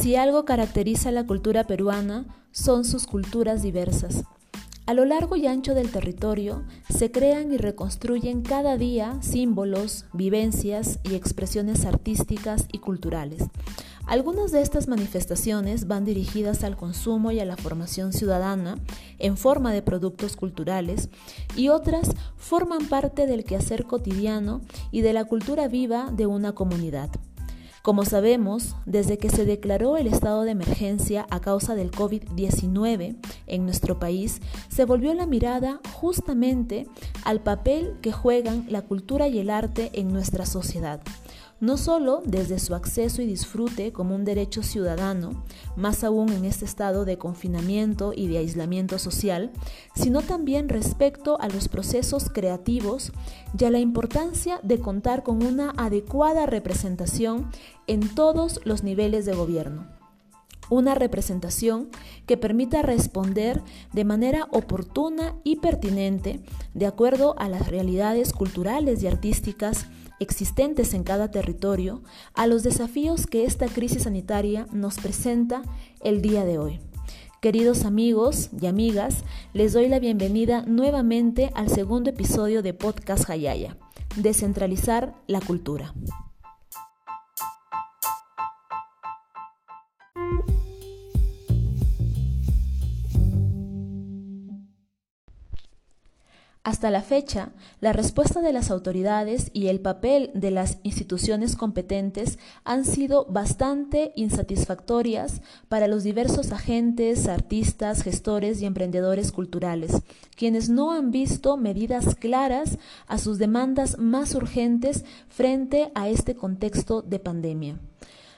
Si algo caracteriza la cultura peruana, son sus culturas diversas. A lo largo y ancho del territorio se crean y reconstruyen cada día símbolos, vivencias y expresiones artísticas y culturales. Algunas de estas manifestaciones van dirigidas al consumo y a la formación ciudadana en forma de productos culturales y otras forman parte del quehacer cotidiano y de la cultura viva de una comunidad. Como sabemos, desde que se declaró el estado de emergencia a causa del COVID-19 en nuestro país, se volvió la mirada justamente al papel que juegan la cultura y el arte en nuestra sociedad no solo desde su acceso y disfrute como un derecho ciudadano, más aún en este estado de confinamiento y de aislamiento social, sino también respecto a los procesos creativos y a la importancia de contar con una adecuada representación en todos los niveles de gobierno. Una representación que permita responder de manera oportuna y pertinente de acuerdo a las realidades culturales y artísticas existentes en cada territorio a los desafíos que esta crisis sanitaria nos presenta el día de hoy. Queridos amigos y amigas, les doy la bienvenida nuevamente al segundo episodio de Podcast Hayaya, Descentralizar la Cultura. Hasta la fecha, la respuesta de las autoridades y el papel de las instituciones competentes han sido bastante insatisfactorias para los diversos agentes, artistas, gestores y emprendedores culturales, quienes no han visto medidas claras a sus demandas más urgentes frente a este contexto de pandemia.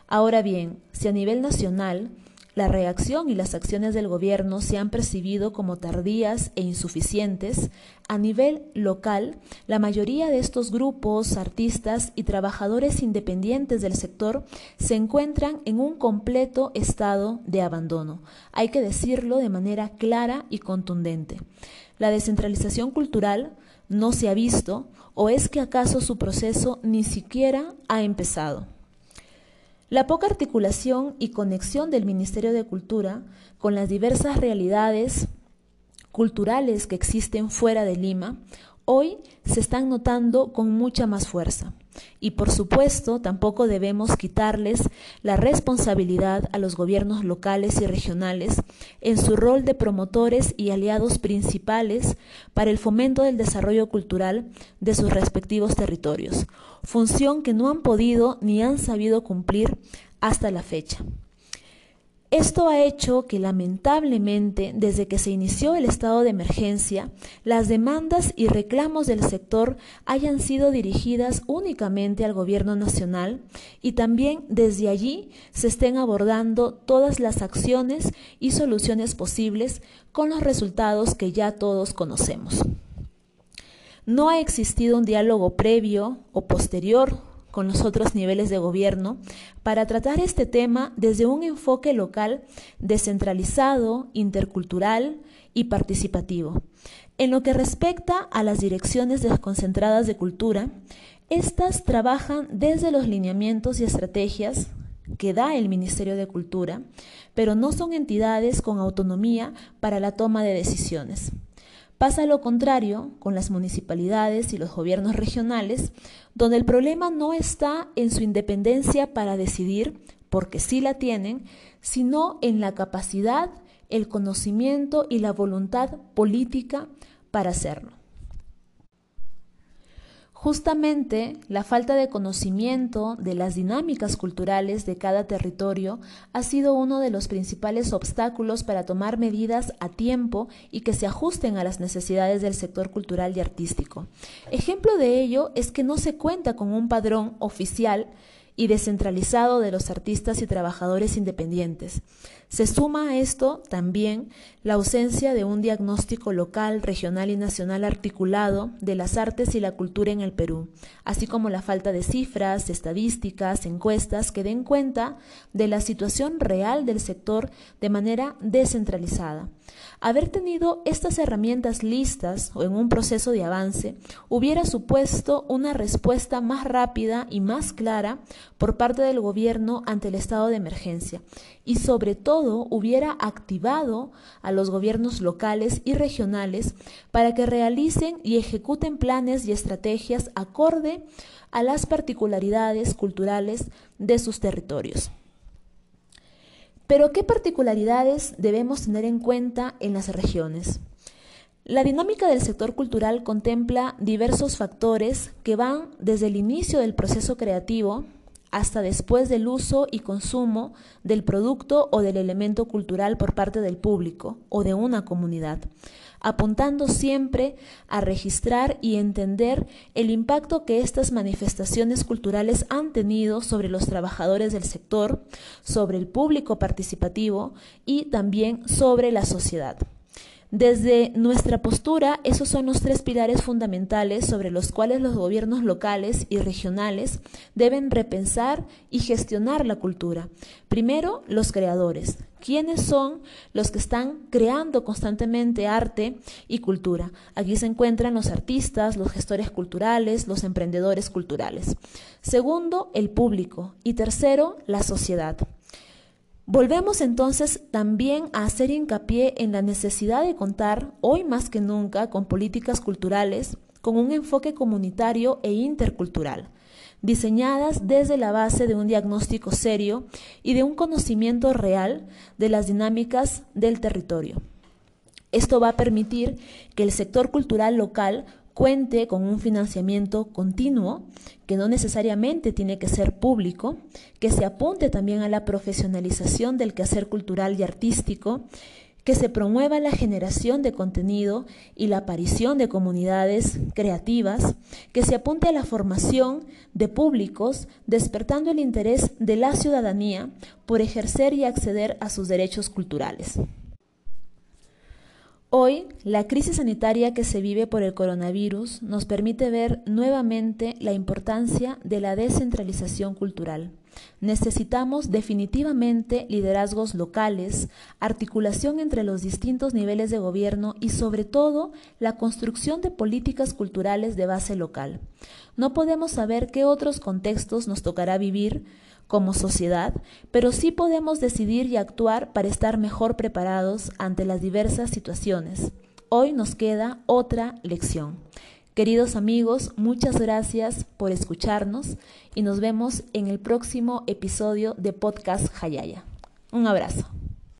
Ahora bien, si a nivel nacional la reacción y las acciones del gobierno se han percibido como tardías e insuficientes. A nivel local, la mayoría de estos grupos, artistas y trabajadores independientes del sector se encuentran en un completo estado de abandono. Hay que decirlo de manera clara y contundente. La descentralización cultural no se ha visto o es que acaso su proceso ni siquiera ha empezado. La poca articulación y conexión del Ministerio de Cultura con las diversas realidades culturales que existen fuera de Lima hoy se están notando con mucha más fuerza. Y por supuesto, tampoco debemos quitarles la responsabilidad a los gobiernos locales y regionales en su rol de promotores y aliados principales para el fomento del desarrollo cultural de sus respectivos territorios, función que no han podido ni han sabido cumplir hasta la fecha. Esto ha hecho que lamentablemente, desde que se inició el estado de emergencia, las demandas y reclamos del sector hayan sido dirigidas únicamente al gobierno nacional y también desde allí se estén abordando todas las acciones y soluciones posibles con los resultados que ya todos conocemos. No ha existido un diálogo previo o posterior con los otros niveles de gobierno para tratar este tema desde un enfoque local descentralizado, intercultural y participativo. En lo que respecta a las direcciones desconcentradas de cultura, estas trabajan desde los lineamientos y estrategias que da el Ministerio de Cultura, pero no son entidades con autonomía para la toma de decisiones. Pasa lo contrario con las municipalidades y los gobiernos regionales, donde el problema no está en su independencia para decidir, porque sí la tienen, sino en la capacidad, el conocimiento y la voluntad política para hacerlo. Justamente la falta de conocimiento de las dinámicas culturales de cada territorio ha sido uno de los principales obstáculos para tomar medidas a tiempo y que se ajusten a las necesidades del sector cultural y artístico. Ejemplo de ello es que no se cuenta con un padrón oficial y descentralizado de los artistas y trabajadores independientes. Se suma a esto también la ausencia de un diagnóstico local, regional y nacional articulado de las artes y la cultura en el Perú, así como la falta de cifras, estadísticas, encuestas que den cuenta de la situación real del sector de manera descentralizada. Haber tenido estas herramientas listas o en un proceso de avance hubiera supuesto una respuesta más rápida y más clara por parte del gobierno ante el estado de emergencia y sobre todo hubiera activado a los gobiernos locales y regionales para que realicen y ejecuten planes y estrategias acorde a las particularidades culturales de sus territorios. Pero ¿qué particularidades debemos tener en cuenta en las regiones? La dinámica del sector cultural contempla diversos factores que van desde el inicio del proceso creativo hasta después del uso y consumo del producto o del elemento cultural por parte del público o de una comunidad apuntando siempre a registrar y entender el impacto que estas manifestaciones culturales han tenido sobre los trabajadores del sector, sobre el público participativo y también sobre la sociedad. Desde nuestra postura, esos son los tres pilares fundamentales sobre los cuales los gobiernos locales y regionales deben repensar y gestionar la cultura. Primero, los creadores. ¿Quiénes son los que están creando constantemente arte y cultura? Aquí se encuentran los artistas, los gestores culturales, los emprendedores culturales. Segundo, el público. Y tercero, la sociedad. Volvemos entonces también a hacer hincapié en la necesidad de contar, hoy más que nunca, con políticas culturales con un enfoque comunitario e intercultural, diseñadas desde la base de un diagnóstico serio y de un conocimiento real de las dinámicas del territorio. Esto va a permitir que el sector cultural local cuente con un financiamiento continuo, que no necesariamente tiene que ser público, que se apunte también a la profesionalización del quehacer cultural y artístico, que se promueva la generación de contenido y la aparición de comunidades creativas, que se apunte a la formación de públicos, despertando el interés de la ciudadanía por ejercer y acceder a sus derechos culturales. Hoy, la crisis sanitaria que se vive por el coronavirus nos permite ver nuevamente la importancia de la descentralización cultural. Necesitamos definitivamente liderazgos locales, articulación entre los distintos niveles de gobierno y sobre todo la construcción de políticas culturales de base local. No podemos saber qué otros contextos nos tocará vivir, como sociedad, pero sí podemos decidir y actuar para estar mejor preparados ante las diversas situaciones. Hoy nos queda otra lección. Queridos amigos, muchas gracias por escucharnos y nos vemos en el próximo episodio de Podcast Hayaya. Un abrazo.